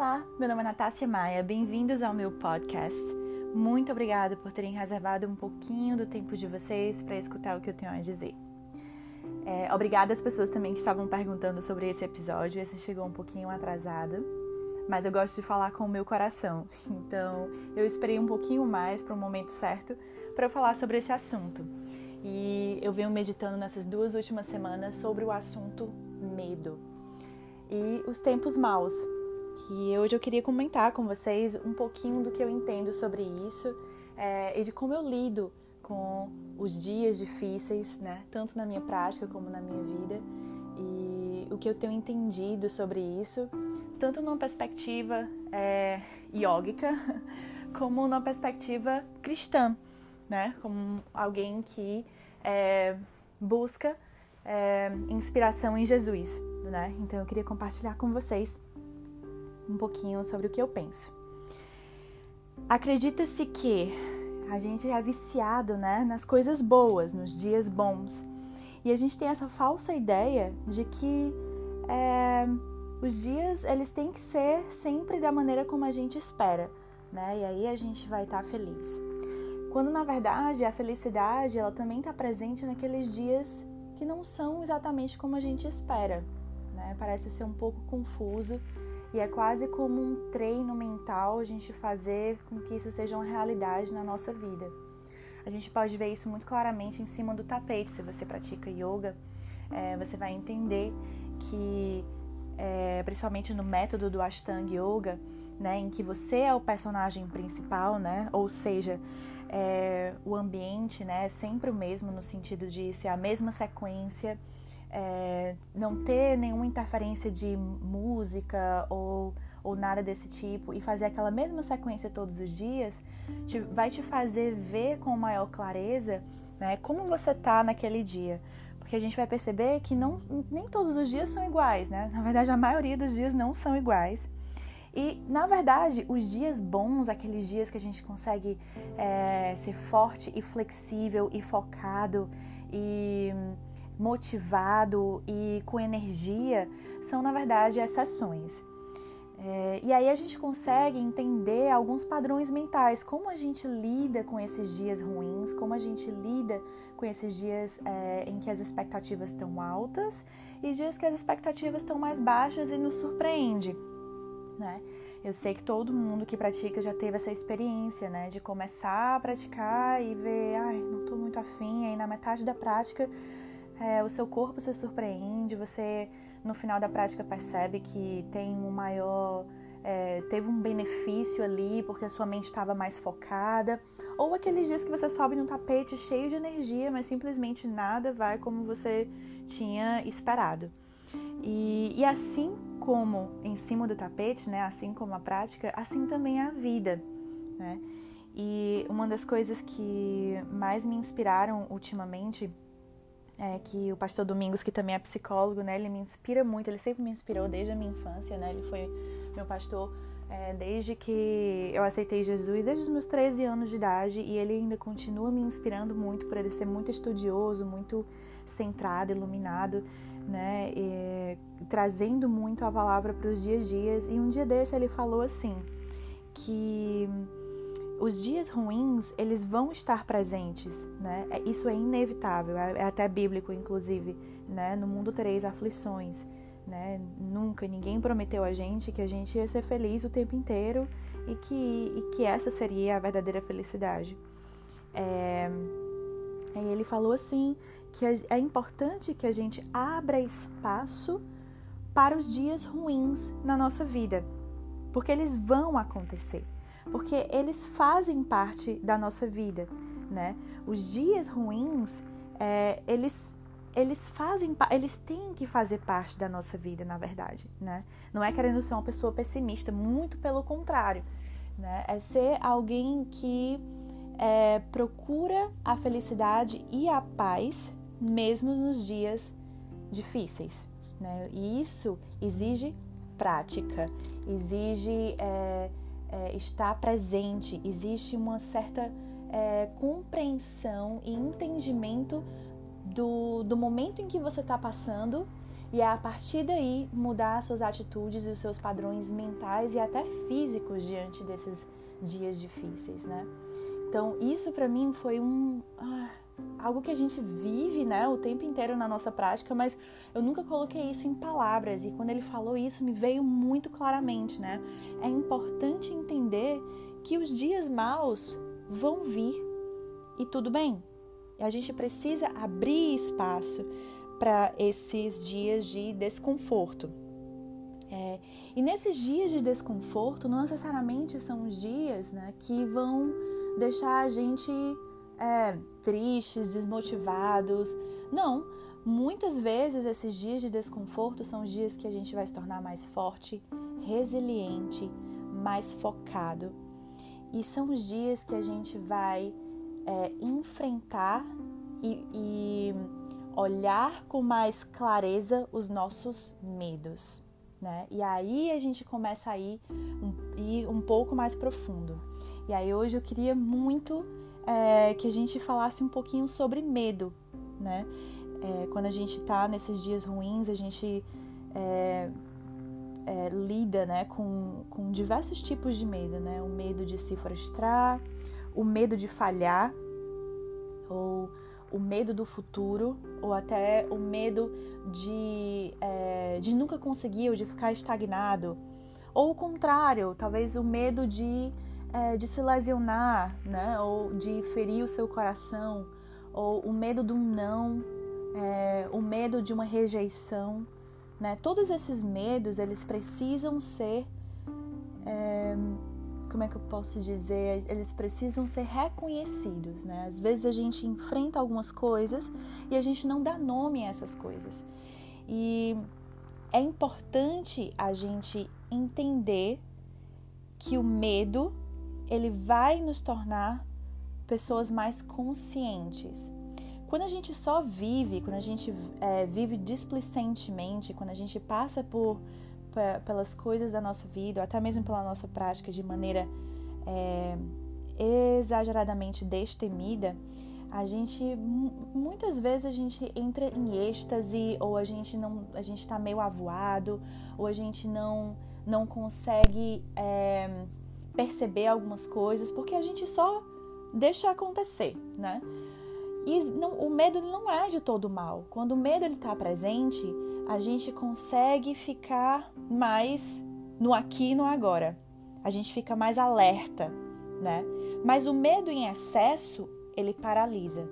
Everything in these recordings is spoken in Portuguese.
Olá, meu nome é Natácia Maia, bem-vindos ao meu podcast. Muito obrigada por terem reservado um pouquinho do tempo de vocês para escutar o que eu tenho a dizer. É, obrigada às pessoas também que estavam perguntando sobre esse episódio, esse chegou um pouquinho atrasado, mas eu gosto de falar com o meu coração, então eu esperei um pouquinho mais para o momento certo para falar sobre esse assunto. E eu venho meditando nessas duas últimas semanas sobre o assunto medo e os tempos maus, que hoje eu queria comentar com vocês um pouquinho do que eu entendo sobre isso é, e de como eu lido com os dias difíceis, né? Tanto na minha prática como na minha vida e o que eu tenho entendido sobre isso, tanto numa perspectiva é, yógica como numa perspectiva cristã, né? Como alguém que é, busca é, inspiração em Jesus, né? Então eu queria compartilhar com vocês um pouquinho sobre o que eu penso. Acredita-se que a gente é viciado, né, nas coisas boas, nos dias bons. E a gente tem essa falsa ideia de que é, os dias eles têm que ser sempre da maneira como a gente espera, né? E aí a gente vai estar tá feliz. Quando na verdade a felicidade ela também está presente naqueles dias que não são exatamente como a gente espera, né? Parece ser um pouco confuso e é quase como um treino mental a gente fazer com que isso seja uma realidade na nossa vida. A gente pode ver isso muito claramente em cima do tapete. Se você pratica yoga, é, você vai entender que, é, principalmente no método do Ashtanga Yoga, né, em que você é o personagem principal, né, ou seja, é, o ambiente né, é sempre o mesmo no sentido de ser a mesma sequência é, não ter nenhuma interferência de música ou, ou nada desse tipo e fazer aquela mesma sequência todos os dias, te, vai te fazer ver com maior clareza né, como você tá naquele dia. Porque a gente vai perceber que não, nem todos os dias são iguais, né? Na verdade, a maioria dos dias não são iguais. E, na verdade, os dias bons, aqueles dias que a gente consegue é, ser forte e flexível e focado e motivado e com energia são, na verdade, exceções. É, e aí a gente consegue entender alguns padrões mentais, como a gente lida com esses dias ruins, como a gente lida com esses dias é, em que as expectativas estão altas e dias que as expectativas estão mais baixas e nos surpreende, né? Eu sei que todo mundo que pratica já teve essa experiência, né, de começar a praticar e ver, ai, não tô muito afim, aí na metade da prática é, o seu corpo se surpreende, você no final da prática percebe que tem um maior. É, teve um benefício ali porque a sua mente estava mais focada, ou aqueles dias que você sobe no tapete cheio de energia, mas simplesmente nada vai como você tinha esperado. E, e assim como em cima do tapete, né, assim como a prática, assim também é a vida. Né? E uma das coisas que mais me inspiraram ultimamente é, que o pastor Domingos, que também é psicólogo, né, ele me inspira muito, ele sempre me inspirou desde a minha infância, né, ele foi meu pastor é, desde que eu aceitei Jesus, desde os meus 13 anos de idade, e ele ainda continua me inspirando muito por ele ser muito estudioso, muito centrado, iluminado, né, e, trazendo muito a palavra para os dias a dias. E um dia desse ele falou assim, que os dias ruins, eles vão estar presentes, né? É, isso é inevitável, é, é até bíblico, inclusive, né? No mundo tereis aflições, né? Nunca ninguém prometeu a gente que a gente ia ser feliz o tempo inteiro e que, e que essa seria a verdadeira felicidade. É... Aí ele falou assim que é importante que a gente abra espaço para os dias ruins na nossa vida, porque eles vão acontecer porque eles fazem parte da nossa vida, né? Os dias ruins, é, eles eles fazem, eles têm que fazer parte da nossa vida, na verdade, né? Não é querendo ser uma pessoa pessimista, muito pelo contrário, né? É ser alguém que é, procura a felicidade e a paz mesmo nos dias difíceis, né? E isso exige prática, exige é, é, está presente, existe uma certa é, compreensão e entendimento do, do momento em que você está passando e é a partir daí mudar suas atitudes e os seus padrões mentais e até físicos diante desses dias difíceis, né? Então, isso para mim foi um ah, algo que a gente vive, né, o tempo inteiro na nossa prática, mas eu nunca coloquei isso em palavras e quando ele falou isso me veio muito claramente, né? É importante entender que os dias maus vão vir e tudo bem. A gente precisa abrir espaço para esses dias de desconforto. É, e nesses dias de desconforto, não necessariamente são os dias né, que vão deixar a gente é, tristes, desmotivados. Não, muitas vezes esses dias de desconforto são os dias que a gente vai se tornar mais forte, resiliente, mais focado. E são os dias que a gente vai é, enfrentar e, e olhar com mais clareza os nossos medos. Né? E aí a gente começa a ir um, ir um pouco mais profundo. E aí hoje eu queria muito é, que a gente falasse um pouquinho sobre medo, né? É, quando a gente está nesses dias ruins, a gente é, é, lida né, com, com diversos tipos de medo, né? O medo de se frustrar, o medo de falhar, ou o medo do futuro, ou até o medo de, é, de nunca conseguir ou de ficar estagnado. Ou o contrário, talvez o medo de, é, de se lesionar, né? ou de ferir o seu coração, ou o medo de um não, é, o medo de uma rejeição. Né? Todos esses medos, eles precisam ser é, como é que eu posso dizer, eles precisam ser reconhecidos, né? Às vezes a gente enfrenta algumas coisas e a gente não dá nome a essas coisas. E é importante a gente entender que o medo ele vai nos tornar pessoas mais conscientes. Quando a gente só vive, quando a gente é, vive displicentemente, quando a gente passa por pelas coisas da nossa vida, até mesmo pela nossa prática de maneira é, exageradamente destemida, a gente muitas vezes a gente entra em êxtase ou a gente não a gente está meio avoado ou a gente não não consegue é, perceber algumas coisas porque a gente só deixa acontecer, né? E não, o medo não é de todo mal. Quando o medo está presente, a gente consegue ficar mais no aqui e no agora. A gente fica mais alerta, né? Mas o medo em excesso, ele paralisa.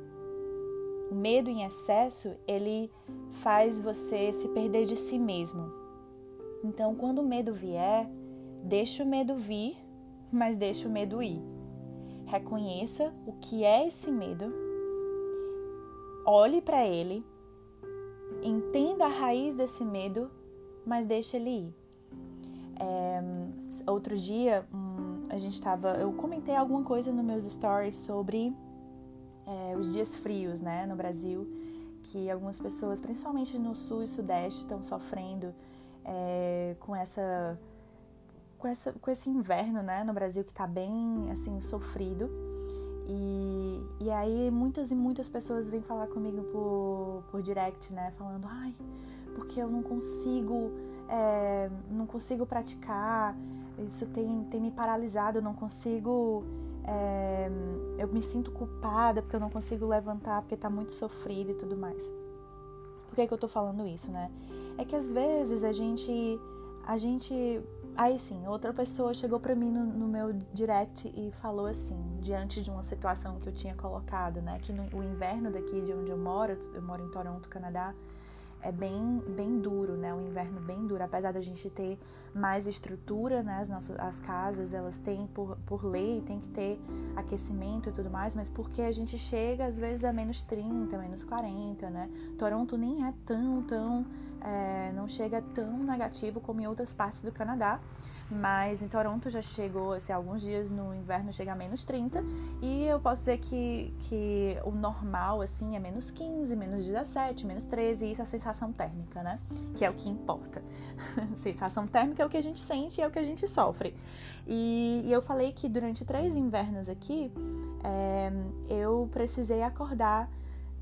O medo em excesso, ele faz você se perder de si mesmo. Então, quando o medo vier, deixa o medo vir, mas deixa o medo ir. Reconheça o que é esse medo, olhe para ele entenda a raiz desse medo, mas deixa ele ir. É, outro dia, um, a gente estava, eu comentei alguma coisa nos meus stories sobre é, os dias frios, né, no Brasil, que algumas pessoas, principalmente no sul e sudeste, estão sofrendo é, com essa com, essa, com esse inverno, né, no Brasil que está bem, assim, sofrido. E, e aí muitas e muitas pessoas vêm falar comigo por, por direct, né? Falando, ai, porque eu não consigo, é, não consigo praticar, isso tem, tem me paralisado, eu não consigo. É, eu me sinto culpada porque eu não consigo levantar, porque tá muito sofrido e tudo mais. Por que, que eu tô falando isso, né? É que às vezes a gente. A gente Aí sim, outra pessoa chegou para mim no, no, meu direct e falou assim, diante de uma situação que eu tinha colocado, né, que no, o inverno daqui de onde eu moro, eu moro em Toronto, Canadá, é bem, bem duro, né? Um inverno bem duro. Apesar da gente ter mais estrutura, né? As nossas as casas, elas têm, por, por lei, tem que ter aquecimento e tudo mais, mas porque a gente chega às vezes a menos 30, menos 40, né? Toronto nem é tão, tão. É, não chega tão negativo como em outras partes do Canadá. Mas em Toronto já chegou, assim, alguns dias no inverno chega a menos 30 e eu posso dizer que, que o normal, assim, é menos 15, menos 17, menos 13 e isso é a sensação térmica, né? Que é o que importa. sensação térmica é o que a gente sente e é o que a gente sofre. E, e eu falei que durante três invernos aqui, é, eu precisei acordar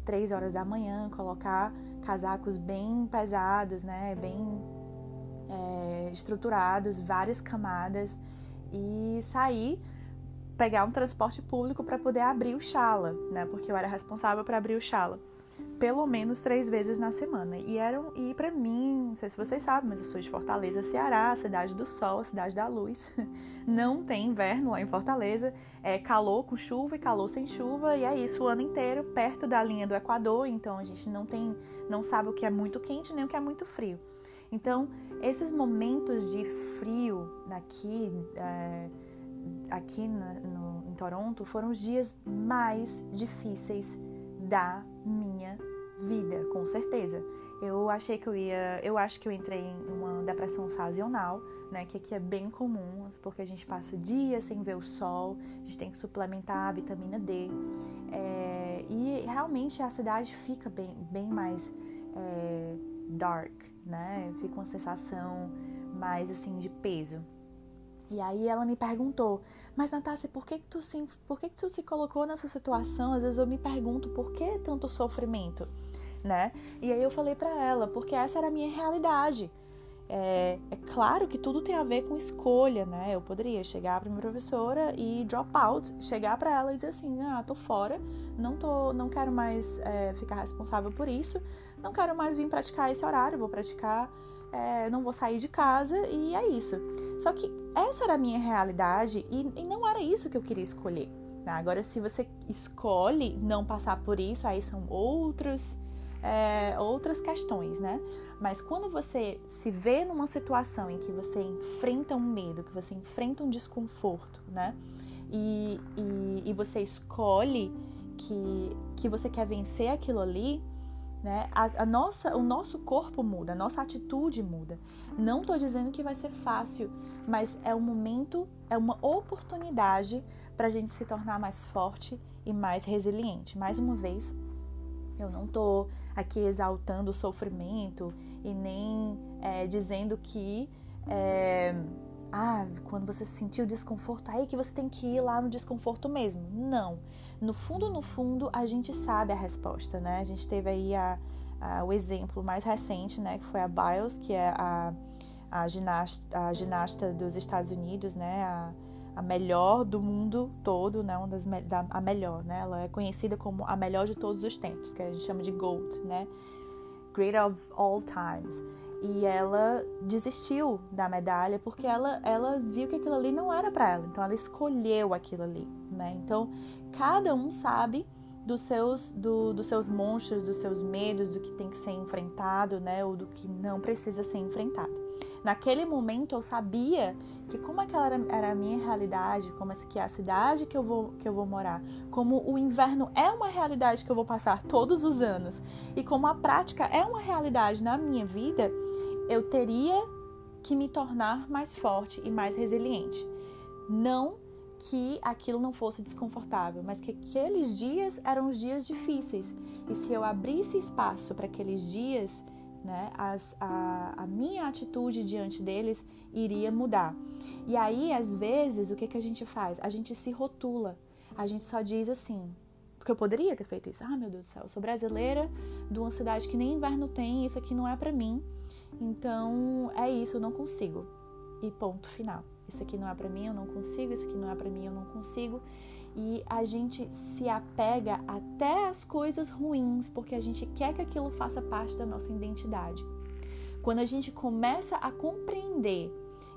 três horas da manhã, colocar casacos bem pesados, né? Bem é, estruturados, várias camadas e sair pegar um transporte público para poder abrir o Chala, né? Porque eu era responsável para abrir o Chala pelo menos três vezes na semana. E eram e para mim, não sei se vocês sabem, mas eu sou de Fortaleza, Ceará, cidade do sol, cidade da luz. Não tem inverno lá em Fortaleza, é calor com chuva e calor sem chuva e é isso o ano inteiro, perto da linha do Equador. Então a gente não tem, não sabe o que é muito quente nem o que é muito frio. Então esses momentos de frio aqui, é, aqui na, no, em Toronto, foram os dias mais difíceis da minha vida, com certeza. Eu achei que eu ia, eu acho que eu entrei em uma depressão sazonal, né, que aqui é bem comum, porque a gente passa dias sem ver o sol, a gente tem que suplementar a vitamina D, é, e realmente a cidade fica bem, bem mais é, dark, né, fica uma sensação mais assim de peso. E aí ela me perguntou, mas Natácia, por que, que, tu, se, por que, que tu se colocou nessa situação? Às vezes eu me pergunto, por que tanto sofrimento? Né? E aí eu falei para ela, porque essa era a minha realidade. É, é, claro que tudo tem a ver com escolha, né? Eu poderia chegar para minha professora e drop out, chegar para ela e dizer assim, ah, tô fora, não tô, não quero mais é, ficar responsável por isso, não quero mais vir praticar esse horário, vou praticar é, não vou sair de casa e é isso. Só que essa era a minha realidade e, e não era isso que eu queria escolher. Né? Agora, se você escolhe não passar por isso, aí são outros, é, outras questões, né? Mas quando você se vê numa situação em que você enfrenta um medo, que você enfrenta um desconforto, né? E, e, e você escolhe que, que você quer vencer aquilo ali, né? A, a, nossa, o nosso corpo muda, a nossa atitude muda. Não estou dizendo que vai ser fácil, mas é um momento, é uma oportunidade para a gente se tornar mais forte e mais resiliente. Mais uma vez, eu não estou aqui exaltando o sofrimento e nem é, dizendo que é, ah, quando você sentiu desconforto, aí que você tem que ir lá no desconforto mesmo. Não. No fundo, no fundo, a gente sabe a resposta, né? A gente teve aí a, a, o exemplo mais recente, né? Que foi a Biles, que é a, a, ginasta, a ginasta dos Estados Unidos, né? A, a melhor do mundo todo, né? Uma das, da, a melhor, né? Ela é conhecida como a melhor de todos os tempos, que a gente chama de GOAT, né? Great of all times e ela desistiu da medalha porque ela, ela viu que aquilo ali não era para ela. Então ela escolheu aquilo ali, né? Então cada um sabe dos seus, do, dos seus monstros, dos seus medos, do que tem que ser enfrentado, né? Ou do que não precisa ser enfrentado. Naquele momento eu sabia que como aquela era, era a minha realidade, como essa aqui é a cidade que eu, vou, que eu vou morar, como o inverno é uma realidade que eu vou passar todos os anos e como a prática é uma realidade na minha vida, eu teria que me tornar mais forte e mais resiliente. Não que aquilo não fosse desconfortável, mas que aqueles dias eram os dias difíceis. E se eu abrisse espaço para aqueles dias, né, as, a, a, minha atitude diante deles iria mudar. E aí, às vezes, o que, que a gente faz? A gente se rotula, a gente só diz assim, porque eu poderia ter feito isso. Ah, meu Deus do céu, eu sou brasileira de uma cidade que nem inverno tem, isso aqui não é para mim. Então, é isso, eu não consigo. E ponto final. Isso aqui não é para mim, eu não consigo, isso aqui não é para mim, eu não consigo e a gente se apega até as coisas ruins porque a gente quer que aquilo faça parte da nossa identidade. Quando a gente começa a compreender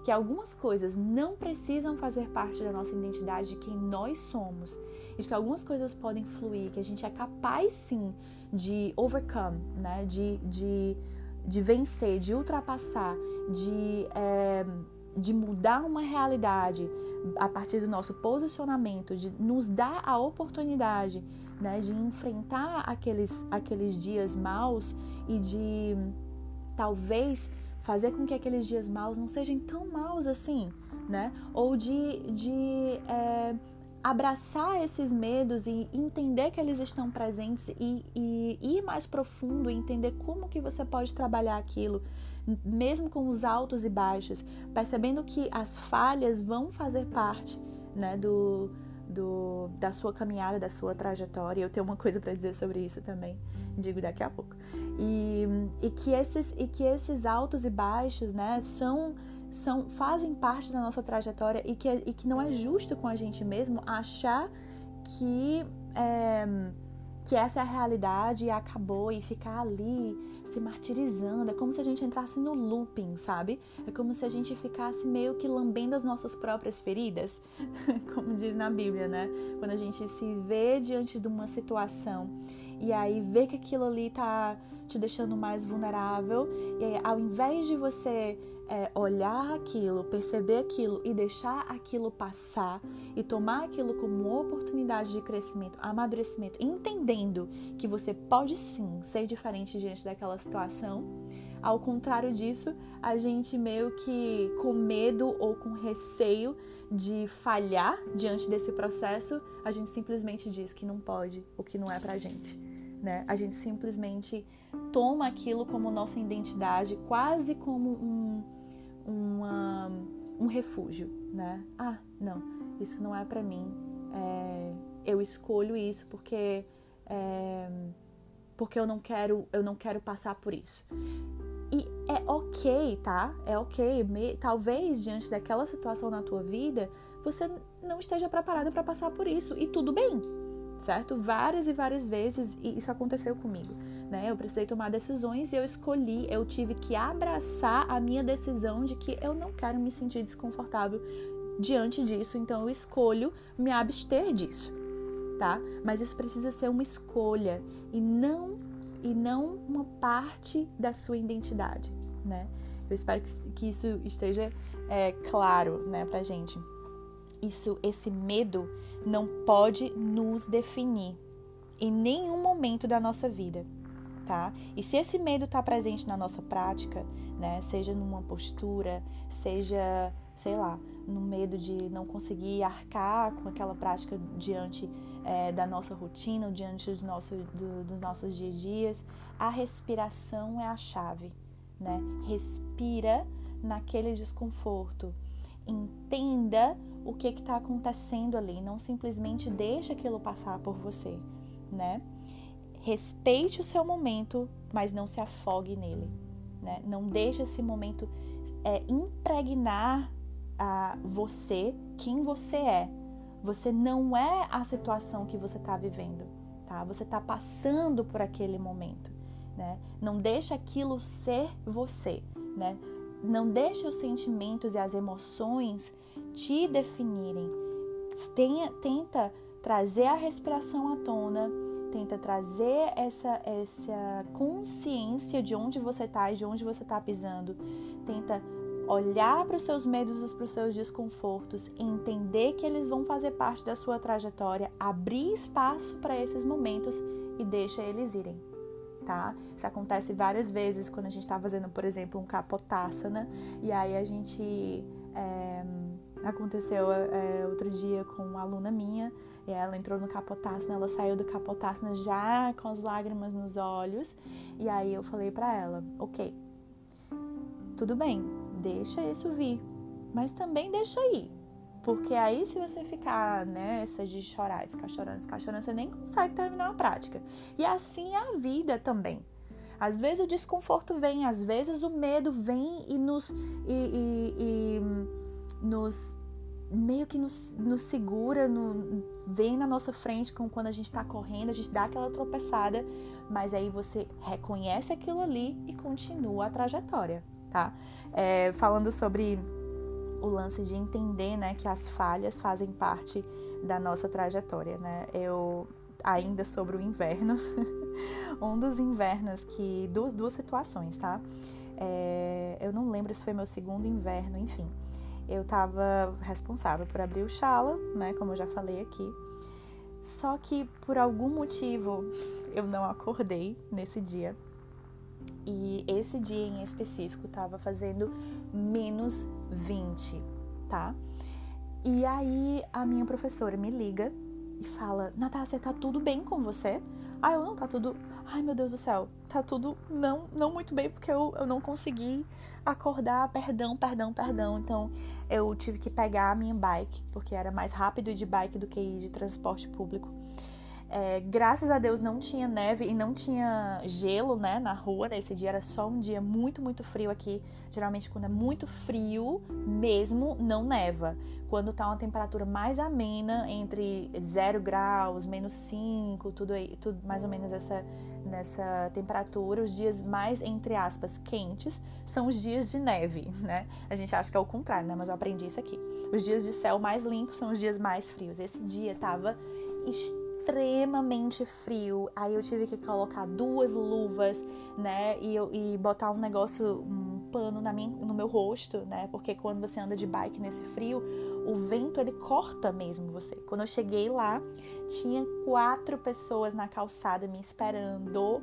que algumas coisas não precisam fazer parte da nossa identidade, de quem nós somos, e que algumas coisas podem fluir, que a gente é capaz sim de overcome, né? de, de, de vencer, de ultrapassar, de. É, de mudar uma realidade a partir do nosso posicionamento, de nos dar a oportunidade né, de enfrentar aqueles, aqueles dias maus e de talvez fazer com que aqueles dias maus não sejam tão maus assim, né? Ou de, de é, abraçar esses medos e entender que eles estão presentes e, e ir mais profundo e entender como que você pode trabalhar aquilo mesmo com os altos e baixos, percebendo que as falhas vão fazer parte né, do, do, da sua caminhada, da sua trajetória. Eu tenho uma coisa para dizer sobre isso também, digo daqui a pouco. E, e, que esses, e que esses altos e baixos, né, são, são fazem parte da nossa trajetória e que, e que não é justo com a gente mesmo achar que. É, que essa é a realidade e acabou e ficar ali se martirizando. É como se a gente entrasse no looping, sabe? É como se a gente ficasse meio que lambendo as nossas próprias feridas, como diz na Bíblia, né? Quando a gente se vê diante de uma situação e aí vê que aquilo ali tá te deixando mais vulnerável, e aí, ao invés de você é olhar aquilo, perceber aquilo e deixar aquilo passar e tomar aquilo como oportunidade de crescimento, amadurecimento, entendendo que você pode sim ser diferente diante daquela situação. Ao contrário disso, a gente meio que com medo ou com receio de falhar diante desse processo, a gente simplesmente diz que não pode, o que não é pra gente, né? A gente simplesmente toma aquilo como nossa identidade, quase como um uma, um refúgio, né? Ah, não, isso não é para mim. É, eu escolho isso porque é, porque eu não quero eu não quero passar por isso. E é ok, tá? É ok. Me, talvez diante daquela situação na tua vida você não esteja preparado para passar por isso e tudo bem, certo? Várias e várias vezes isso aconteceu comigo né? Eu precisei tomar decisões e eu escolhi, eu tive que abraçar a minha decisão de que eu não quero me sentir desconfortável diante disso, então eu escolho me abster disso, tá? Mas isso precisa ser uma escolha e não e não uma parte da sua identidade, né? Eu espero que, isso esteja é, claro, né, pra gente. Isso, esse medo não pode nos definir em nenhum momento da nossa vida tá? E se esse medo está presente na nossa prática, né, seja numa postura, seja, sei lá, no medo de não conseguir arcar com aquela prática diante é, da nossa rotina, diante dos nossos, do, nossos dia a dias, a respiração é a chave, né? Respira naquele desconforto, entenda o que está acontecendo ali, não simplesmente deixa aquilo passar por você, né? Respeite o seu momento, mas não se afogue nele. Né? Não deixe esse momento é, impregnar a você quem você é. Você não é a situação que você está vivendo, tá? Você está passando por aquele momento, né? Não deixe aquilo ser você, né? Não deixe os sentimentos e as emoções te definirem. Tenha, tenta trazer a respiração à tona, tenta trazer essa, essa consciência de onde você está e de onde você está pisando, tenta olhar para os seus medos e para os seus desconfortos, entender que eles vão fazer parte da sua trajetória, abrir espaço para esses momentos e deixa eles irem. Tá? Isso acontece várias vezes quando a gente está fazendo, por exemplo, um capotaçana e aí a gente é, aconteceu é, outro dia com uma aluna minha e ela entrou no capotássina, ela saiu do capotássina já com as lágrimas nos olhos. E aí eu falei para ela, ok, tudo bem, deixa isso vir, mas também deixa ir. Porque aí se você ficar nessa de chorar e ficar chorando, ficar chorando, você nem consegue terminar a prática. E assim é a vida também. Às vezes o desconforto vem, às vezes o medo vem e nos, e, e, e nos meio que nos, nos segura, no, vem na nossa frente como quando a gente está correndo, a gente dá aquela tropeçada, mas aí você reconhece aquilo ali e continua a trajetória, tá? É, falando sobre o lance de entender, né, que as falhas fazem parte da nossa trajetória, né? Eu ainda sobre o inverno, um dos invernos que duas, duas situações, tá? É, eu não lembro se foi meu segundo inverno, enfim eu estava responsável por abrir o Shala, né, como eu já falei aqui. Só que por algum motivo eu não acordei nesse dia. E esse dia em específico estava fazendo menos 20, tá? E aí a minha professora me liga e fala: Natácia, tá tudo bem com você? Ah, eu não, tá tudo. Ai meu Deus do céu, tá tudo não, não muito bem porque eu, eu não consegui acordar, perdão, perdão, perdão. Então eu tive que pegar a minha bike, porque era mais rápido de bike do que ir de transporte público. É, graças a Deus não tinha neve e não tinha gelo, né, na rua. Nesse dia era só um dia muito, muito frio aqui. Geralmente quando é muito frio mesmo, não neva. Quando tá uma temperatura mais amena, entre 0 graus, menos 5, tudo aí, tudo mais ou menos essa nessa temperatura, os dias mais entre aspas quentes são os dias de neve, né? A gente acha que é o contrário, né? Mas eu aprendi isso aqui. Os dias de céu mais limpo são os dias mais frios. Esse dia tava extremamente extremamente frio. Aí eu tive que colocar duas luvas, né? E, e botar um negócio, um pano na minha, no meu rosto, né? Porque quando você anda de bike nesse frio, o vento ele corta mesmo você. Quando eu cheguei lá, tinha quatro pessoas na calçada me esperando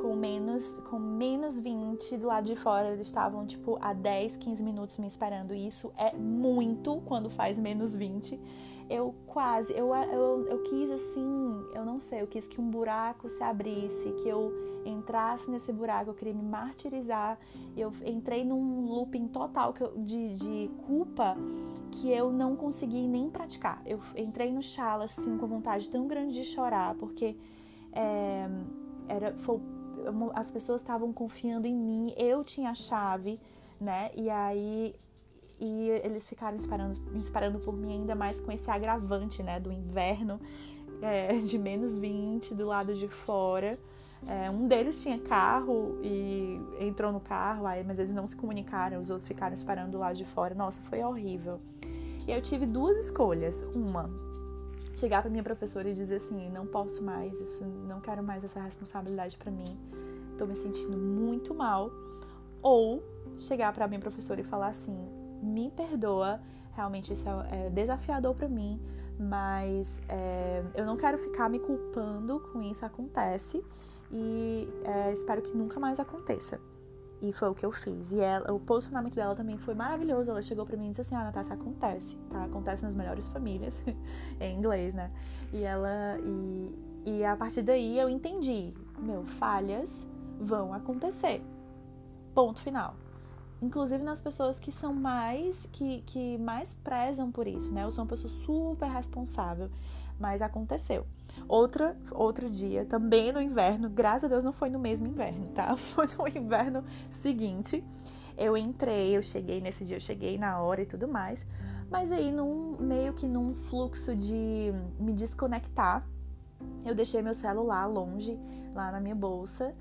com menos com menos 20 do lado de fora, eles estavam tipo a 10, 15 minutos me esperando. E isso é muito quando faz menos 20 eu quase, eu, eu, eu quis assim, eu não sei, eu quis que um buraco se abrisse, que eu entrasse nesse buraco, eu queria me martirizar. Eu entrei num looping total de, de culpa que eu não consegui nem praticar. Eu entrei no chala assim com vontade tão grande de chorar, porque é, era, foi, as pessoas estavam confiando em mim, eu tinha a chave, né? E aí e eles ficaram esperando por mim ainda mais com esse agravante, né, do inverno é, de menos 20 do lado de fora. É, um deles tinha carro e entrou no carro, aí, mas eles não se comunicaram, os outros ficaram esperando do lado de fora. Nossa, foi horrível. E eu tive duas escolhas. Uma, chegar para minha professora e dizer assim: não posso mais, isso, não quero mais essa responsabilidade para mim, tô me sentindo muito mal. Ou chegar para minha professora e falar assim: me perdoa, realmente isso é, é desafiador para mim, mas é, eu não quero ficar me culpando com isso acontece e é, espero que nunca mais aconteça. E foi o que eu fiz. E ela, o posicionamento dela também foi maravilhoso. Ela chegou para mim e disse assim: Ah, Natasha, acontece, tá? Acontece nas melhores famílias, em inglês, né? E ela. E, e a partir daí eu entendi: meu, falhas vão acontecer. Ponto final inclusive nas pessoas que são mais que, que mais prezam por isso, né? Eu sou uma pessoa super responsável, mas aconteceu. Outra outro dia, também no inverno, graças a Deus não foi no mesmo inverno, tá? Foi no inverno seguinte. Eu entrei, eu cheguei nesse dia, eu cheguei na hora e tudo mais, mas aí num meio que num fluxo de me desconectar, eu deixei meu celular longe lá na minha bolsa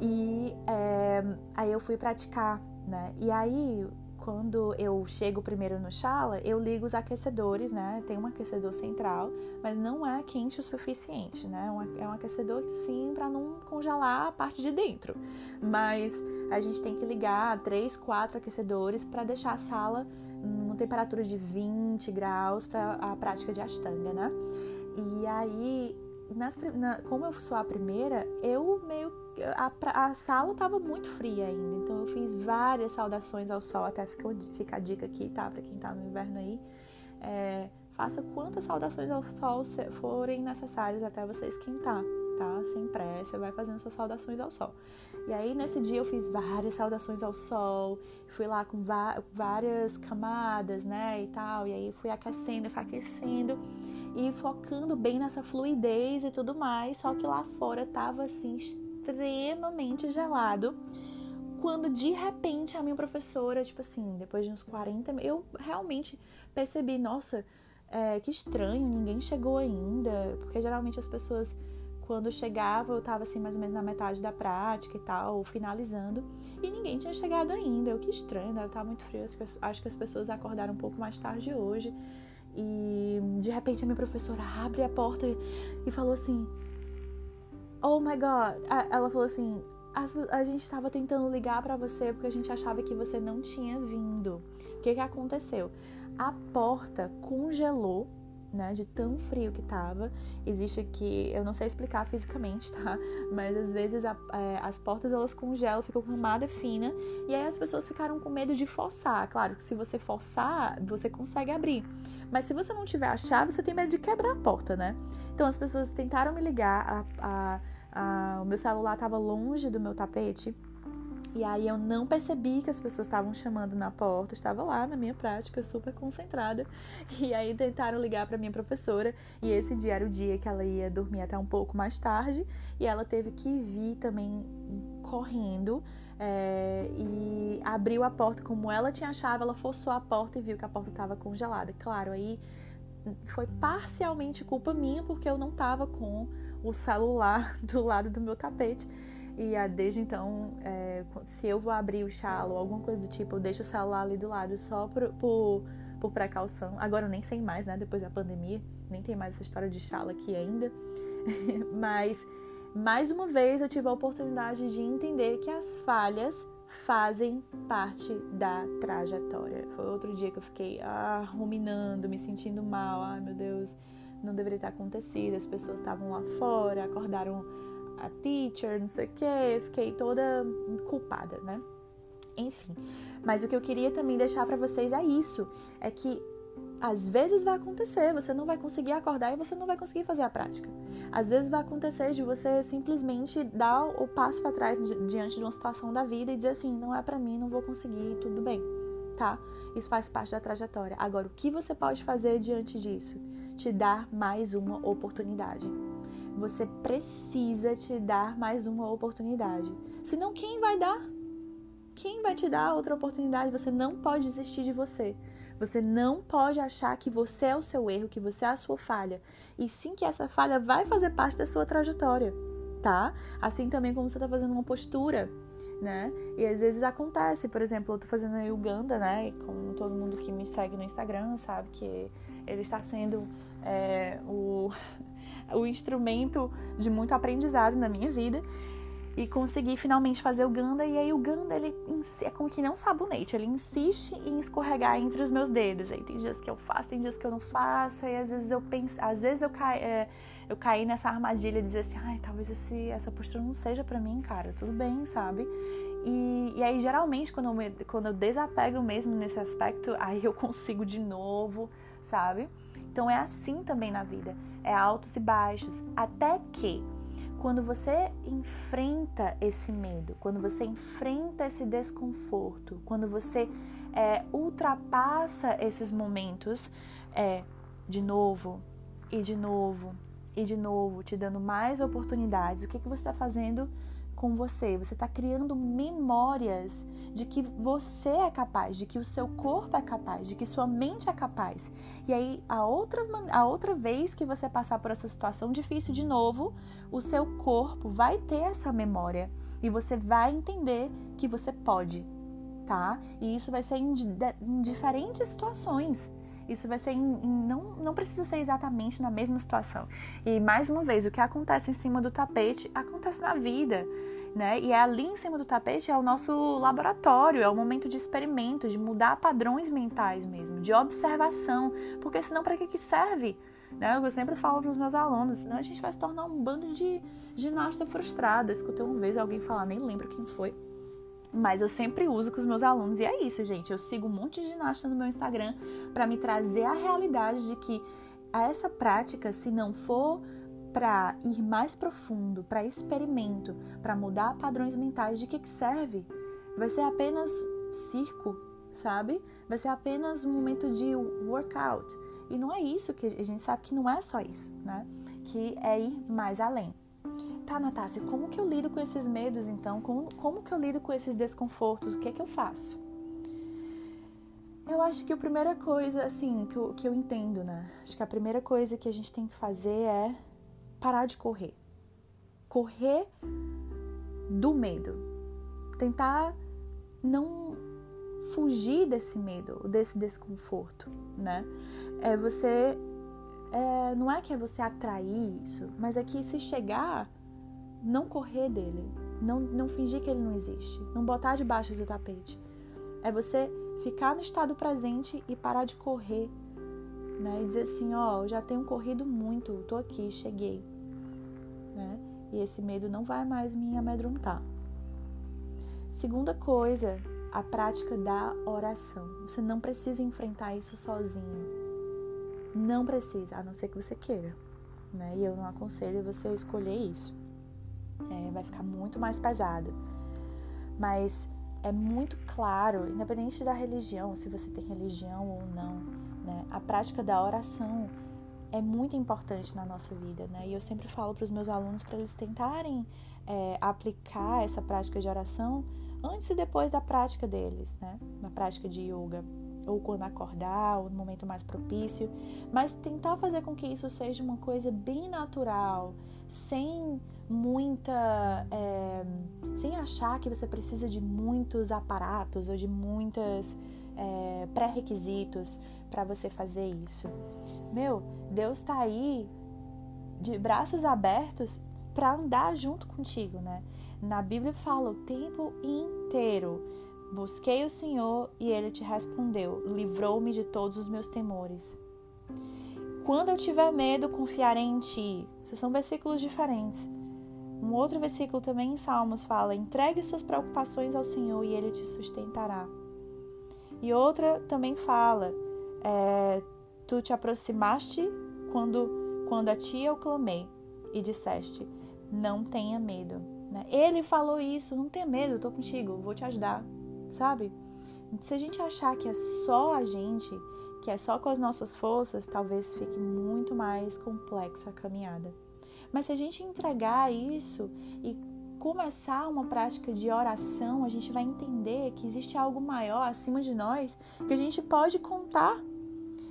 e é, aí eu fui praticar né? E aí, quando eu chego primeiro no chala, eu ligo os aquecedores, né? Tem um aquecedor central, mas não é quente o suficiente, né? É um aquecedor sim para não congelar a parte de dentro. Mas a gente tem que ligar três, quatro aquecedores para deixar a sala numa temperatura de 20 graus para a prática de Ashtanga, né? E aí, nas, na, como eu sou a primeira, eu meio a, a sala estava muito fria ainda, então eu fiz várias saudações ao sol, até fica, fica a dica aqui, tá? Para quem tá no inverno aí. É, faça quantas saudações ao sol forem necessárias até você esquentar, tá? Sem pressa, vai fazendo suas saudações ao sol. E aí, nesse dia, eu fiz várias saudações ao sol, fui lá com várias camadas, né, e tal, e aí fui aquecendo, fui aquecendo e focando bem nessa fluidez e tudo mais, só que lá fora tava assim extremamente gelado. Quando de repente a minha professora, tipo assim, depois de uns 40, eu realmente percebi, nossa, é, que estranho, ninguém chegou ainda. Porque geralmente as pessoas, quando chegavam, eu tava assim, mais ou menos na metade da prática e tal, finalizando, e ninguém tinha chegado ainda. Eu que estranho, deve estar muito frio. Acho que as pessoas acordaram um pouco mais tarde hoje. E de repente a minha professora abre a porta e falou assim: Oh my god. Ela falou assim: a, gente estava tentando ligar para você porque a gente achava que você não tinha vindo. O que, que aconteceu? A porta congelou, né? De tão frio que tava. Existe aqui, eu não sei explicar fisicamente, tá? Mas às vezes a, é, as portas elas congelam, ficam com camada fina. E aí as pessoas ficaram com medo de forçar. Claro que se você forçar, você consegue abrir. Mas se você não tiver a chave, você tem medo de quebrar a porta, né? Então as pessoas tentaram me ligar, a, a, a, o meu celular estava longe do meu tapete. E aí eu não percebi que as pessoas estavam chamando na porta, eu estava lá na minha prática, super concentrada. E aí tentaram ligar para minha professora, e esse dia era o dia que ela ia dormir até um pouco mais tarde, e ela teve que vir também correndo é, e abriu a porta como ela tinha a chave, ela forçou a porta e viu que a porta estava congelada. Claro, aí foi parcialmente culpa minha porque eu não estava com o celular do lado do meu tapete. E ah, desde então, é, se eu vou abrir o chalo ou alguma coisa do tipo, eu deixo o celular ali do lado só por, por, por precaução. Agora eu nem sei mais, né? Depois da pandemia, nem tem mais essa história de chalo aqui ainda. Mas, mais uma vez, eu tive a oportunidade de entender que as falhas fazem parte da trajetória. Foi outro dia que eu fiquei ah, ruminando, me sentindo mal. Ai, meu Deus, não deveria ter acontecido. As pessoas estavam lá fora, acordaram a teacher, não sei o que, fiquei toda culpada, né? Enfim, mas o que eu queria também deixar para vocês é isso, é que às vezes vai acontecer, você não vai conseguir acordar e você não vai conseguir fazer a prática. Às vezes vai acontecer de você simplesmente dar o passo para trás diante de uma situação da vida e dizer assim, não é para mim, não vou conseguir, tudo bem, tá? Isso faz parte da trajetória. Agora, o que você pode fazer diante disso? Te dar mais uma oportunidade. Você precisa te dar mais uma oportunidade. Senão, quem vai dar? Quem vai te dar outra oportunidade? Você não pode desistir de você. Você não pode achar que você é o seu erro, que você é a sua falha. E sim que essa falha vai fazer parte da sua trajetória, tá? Assim também como você está fazendo uma postura, né? E às vezes acontece, por exemplo, eu tô fazendo a Uganda, né? E como todo mundo que me segue no Instagram sabe que ele está sendo é, o o instrumento de muito aprendizado na minha vida. E consegui finalmente fazer o Ganda. E aí o Ganda, ele é como que não sabonete. Ele insiste em escorregar entre os meus dedos. Aí tem dias que eu faço, tem dias que eu não faço. Aí às vezes eu penso, às vezes eu caio, é, eu caí nessa armadilha de dizer assim, ai, talvez esse, essa postura não seja para mim, cara. Tudo bem, sabe? E, e, aí, geralmente, quando eu, me, quando eu desapego mesmo nesse aspecto, aí eu consigo de novo, sabe? Então é assim também na vida, é altos e baixos, até que quando você enfrenta esse medo, quando você enfrenta esse desconforto, quando você é, ultrapassa esses momentos, é de novo e de novo e de novo, te dando mais oportunidades. O que, que você está fazendo com você, você está criando memórias de que você é capaz, de que o seu corpo é capaz, de que sua mente é capaz. E aí, a outra, a outra vez que você passar por essa situação difícil de novo, o seu corpo vai ter essa memória e você vai entender que você pode, tá? E isso vai ser em, em diferentes situações. Isso vai ser em, em, não, não precisa ser exatamente na mesma situação. E mais uma vez, o que acontece em cima do tapete acontece na vida né? E é ali em cima do tapete é o nosso laboratório, é o momento de experimento, de mudar padrões mentais mesmo, de observação, porque senão para que que serve? Né? Eu sempre falo para os meus alunos, senão a gente vai se tornar um bando de ginasta frustrado. Eu escutei uma vez alguém falar, nem lembro quem foi, mas eu sempre uso com os meus alunos e é isso, gente. Eu sigo um monte de ginasta no meu Instagram para me trazer a realidade de que essa prática, se não for para ir mais profundo, para experimento, para mudar padrões mentais, de que, que serve? Vai ser apenas circo, sabe? Vai ser apenas um momento de workout. E não é isso que a gente sabe que não é só isso, né? Que é ir mais além. Tá, Natácia, como que eu lido com esses medos então? Como, como que eu lido com esses desconfortos? O que é que eu faço? Eu acho que a primeira coisa, assim, que eu, que eu entendo, né? Acho que a primeira coisa que a gente tem que fazer é parar de correr. Correr do medo. Tentar não fugir desse medo, desse desconforto, né? É você. É, não é que é você atrair isso, mas é que se chegar, não correr dele, não, não fingir que ele não existe, não botar debaixo do tapete. É você ficar no estado presente e parar de correr, né? E dizer assim, ó, oh, já tenho corrido muito, tô aqui, cheguei né? E esse medo não vai mais me amedrontar. Segunda coisa, a prática da oração. Você não precisa enfrentar isso sozinho. Não precisa, a não ser que você queira. Né? E eu não aconselho você a escolher isso. É, vai ficar muito mais pesado. mas é muito claro, independente da religião, se você tem religião ou não, né? A prática da oração é muito importante na nossa vida, né? E eu sempre falo para os meus alunos para eles tentarem é, aplicar essa prática de oração antes e depois da prática deles, né? Na prática de yoga, ou quando acordar, ou no momento mais propício, mas tentar fazer com que isso seja uma coisa bem natural, sem muita. É, sem achar que você precisa de muitos aparatos ou de muitas é, pré-requisitos para você fazer isso. Meu, Deus está aí de braços abertos para andar junto contigo, né? Na Bíblia fala o tempo inteiro. Busquei o Senhor e ele te respondeu, livrou-me de todos os meus temores. Quando eu tiver medo, confiarei em ti. Esses são versículos diferentes. Um outro versículo também em Salmos fala: entregue suas preocupações ao Senhor e ele te sustentará. E outra também fala: é, tu te aproximaste quando, quando a ti eu clamei e disseste: não tenha medo. Né? Ele falou isso: não tenha medo, eu tô contigo, vou te ajudar, sabe? Se a gente achar que é só a gente, que é só com as nossas forças, talvez fique muito mais complexa a caminhada. Mas se a gente entregar isso e começar uma prática de oração, a gente vai entender que existe algo maior acima de nós que a gente pode contar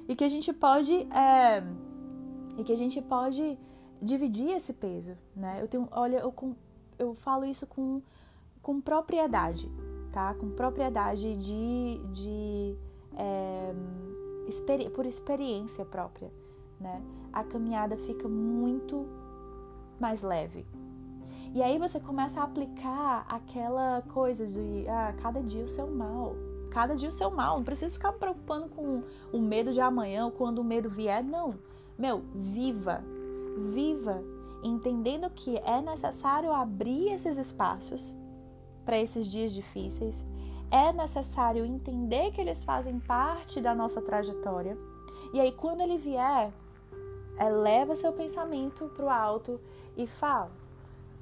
e que a gente pode é, e que a gente pode dividir esse peso, né? Eu tenho, olha, eu, eu falo isso com, com propriedade, tá? Com propriedade de, de é, experi por experiência própria, né? A caminhada fica muito mais leve, e aí você começa a aplicar aquela coisa de ah, cada dia o seu mal. Cada dia o seu mal. Não precisa ficar me preocupando com o medo de amanhã ou quando o medo vier. Não. Meu, viva. Viva. Entendendo que é necessário abrir esses espaços para esses dias difíceis. É necessário entender que eles fazem parte da nossa trajetória. E aí, quando ele vier, eleva seu pensamento para o alto e fala: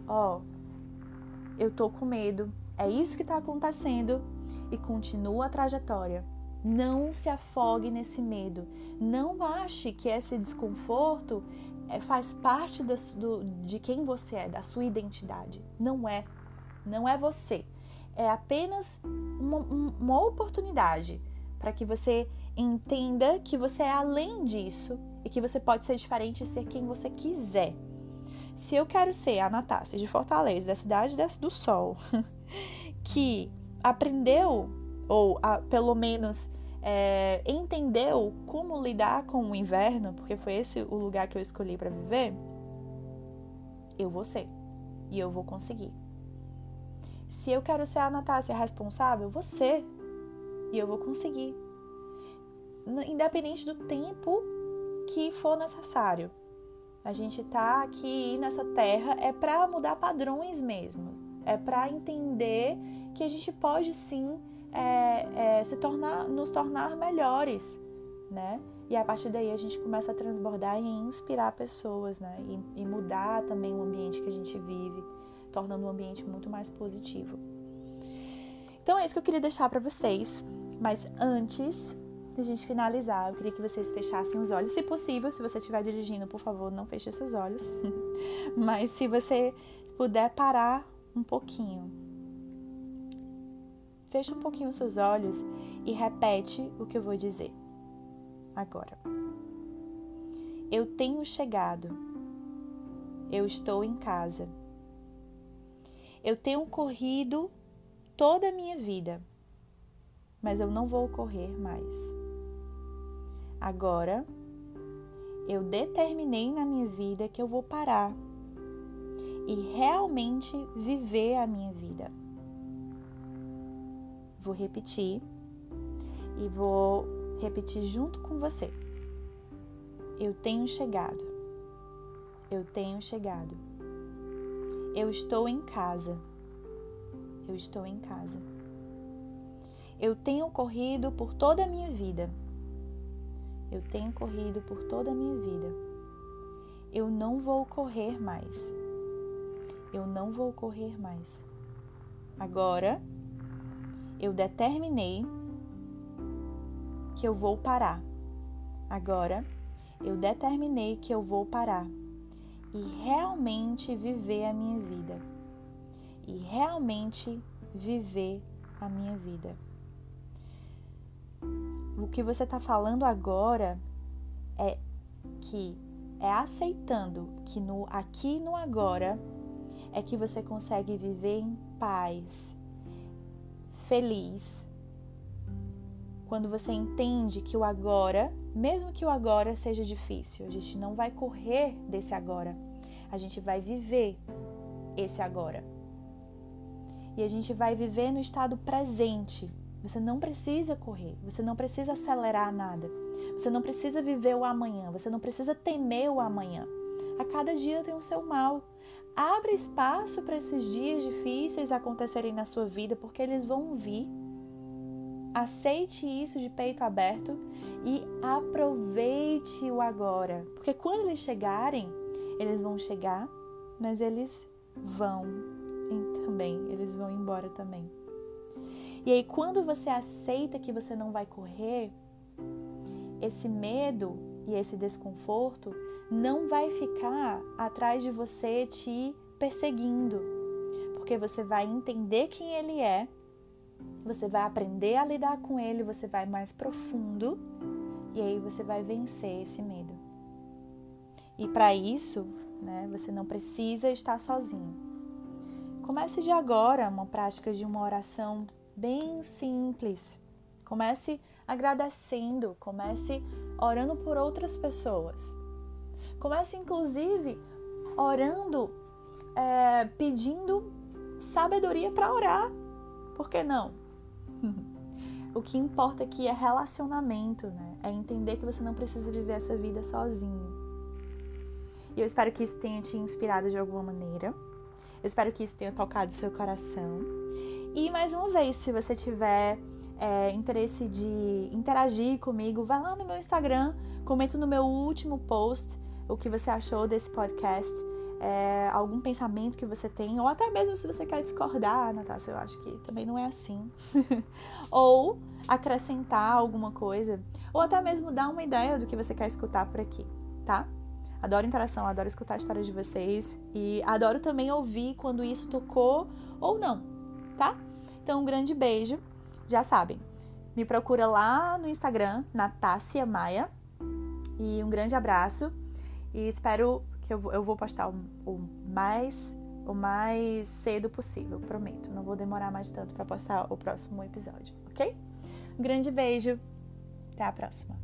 ó, oh, eu tô com medo, é isso que está acontecendo e continua a trajetória. Não se afogue nesse medo. Não ache que esse desconforto é, faz parte do, de quem você é, da sua identidade. Não é. Não é você. É apenas uma, uma oportunidade para que você entenda que você é além disso e que você pode ser diferente e ser quem você quiser. Se eu quero ser a Natácia de Fortaleza, da cidade do Sol, que aprendeu, ou a, pelo menos é, entendeu como lidar com o inverno, porque foi esse o lugar que eu escolhi para viver, eu vou ser. E eu vou conseguir. Se eu quero ser a Natácia responsável, ser. E eu vou conseguir. Independente do tempo que for necessário. A gente tá aqui nessa terra é para mudar padrões mesmo. É para entender que a gente pode sim é, é, se tornar, nos tornar melhores, né? E a partir daí a gente começa a transbordar e inspirar pessoas, né? E, e mudar também o ambiente que a gente vive, tornando o ambiente muito mais positivo. Então é isso que eu queria deixar para vocês. Mas antes, a gente finalizar, eu queria que vocês fechassem os olhos. Se possível, se você estiver dirigindo, por favor, não feche seus olhos. Mas se você puder parar um pouquinho, feche um pouquinho seus olhos e repete o que eu vou dizer. Agora. Eu tenho chegado. Eu estou em casa. Eu tenho corrido toda a minha vida, mas eu não vou correr mais. Agora, eu determinei na minha vida que eu vou parar e realmente viver a minha vida. Vou repetir e vou repetir junto com você. Eu tenho chegado. Eu tenho chegado. Eu estou em casa. Eu estou em casa. Eu tenho corrido por toda a minha vida eu tenho corrido por toda a minha vida. Eu não vou correr mais. Eu não vou correr mais. Agora, eu determinei que eu vou parar. Agora, eu determinei que eu vou parar e realmente viver a minha vida. E realmente viver a minha vida. O que você está falando agora é que é aceitando que no aqui e no agora é que você consegue viver em paz, feliz. Quando você entende que o agora, mesmo que o agora seja difícil, a gente não vai correr desse agora, a gente vai viver esse agora. E a gente vai viver no estado presente. Você não precisa correr, você não precisa acelerar nada. Você não precisa viver o amanhã, você não precisa temer o amanhã. A cada dia tem o seu mal. Abra espaço para esses dias difíceis acontecerem na sua vida, porque eles vão vir. Aceite isso de peito aberto e aproveite o agora, porque quando eles chegarem, eles vão chegar, mas eles vão também, eles vão embora também. E aí, quando você aceita que você não vai correr, esse medo e esse desconforto não vai ficar atrás de você te perseguindo, porque você vai entender quem ele é, você vai aprender a lidar com ele, você vai mais profundo e aí você vai vencer esse medo. E para isso, né, você não precisa estar sozinho. Comece de agora uma prática de uma oração bem simples. Comece agradecendo, comece orando por outras pessoas. Comece, inclusive, orando, é, pedindo sabedoria para orar. Por que não? o que importa aqui é relacionamento, né? É entender que você não precisa viver essa vida sozinho. E eu espero que isso tenha te inspirado de alguma maneira. Eu espero que isso tenha tocado seu coração. E mais uma vez, se você tiver é, interesse de interagir comigo, vai lá no meu Instagram, comenta no meu último post o que você achou desse podcast, é, algum pensamento que você tem, ou até mesmo se você quer discordar, Natácia, eu acho que também não é assim. ou acrescentar alguma coisa, ou até mesmo dar uma ideia do que você quer escutar por aqui, tá? Adoro interação, adoro escutar a história de vocês e adoro também ouvir quando isso tocou ou não, tá? Então, um grande beijo já sabem, me procura lá no Instagram, Natácia Maia. E um grande abraço. E espero que eu, eu vou postar o, o mais o mais cedo possível, prometo. Não vou demorar mais tanto para postar o próximo episódio, ok? Um grande beijo. Até a próxima.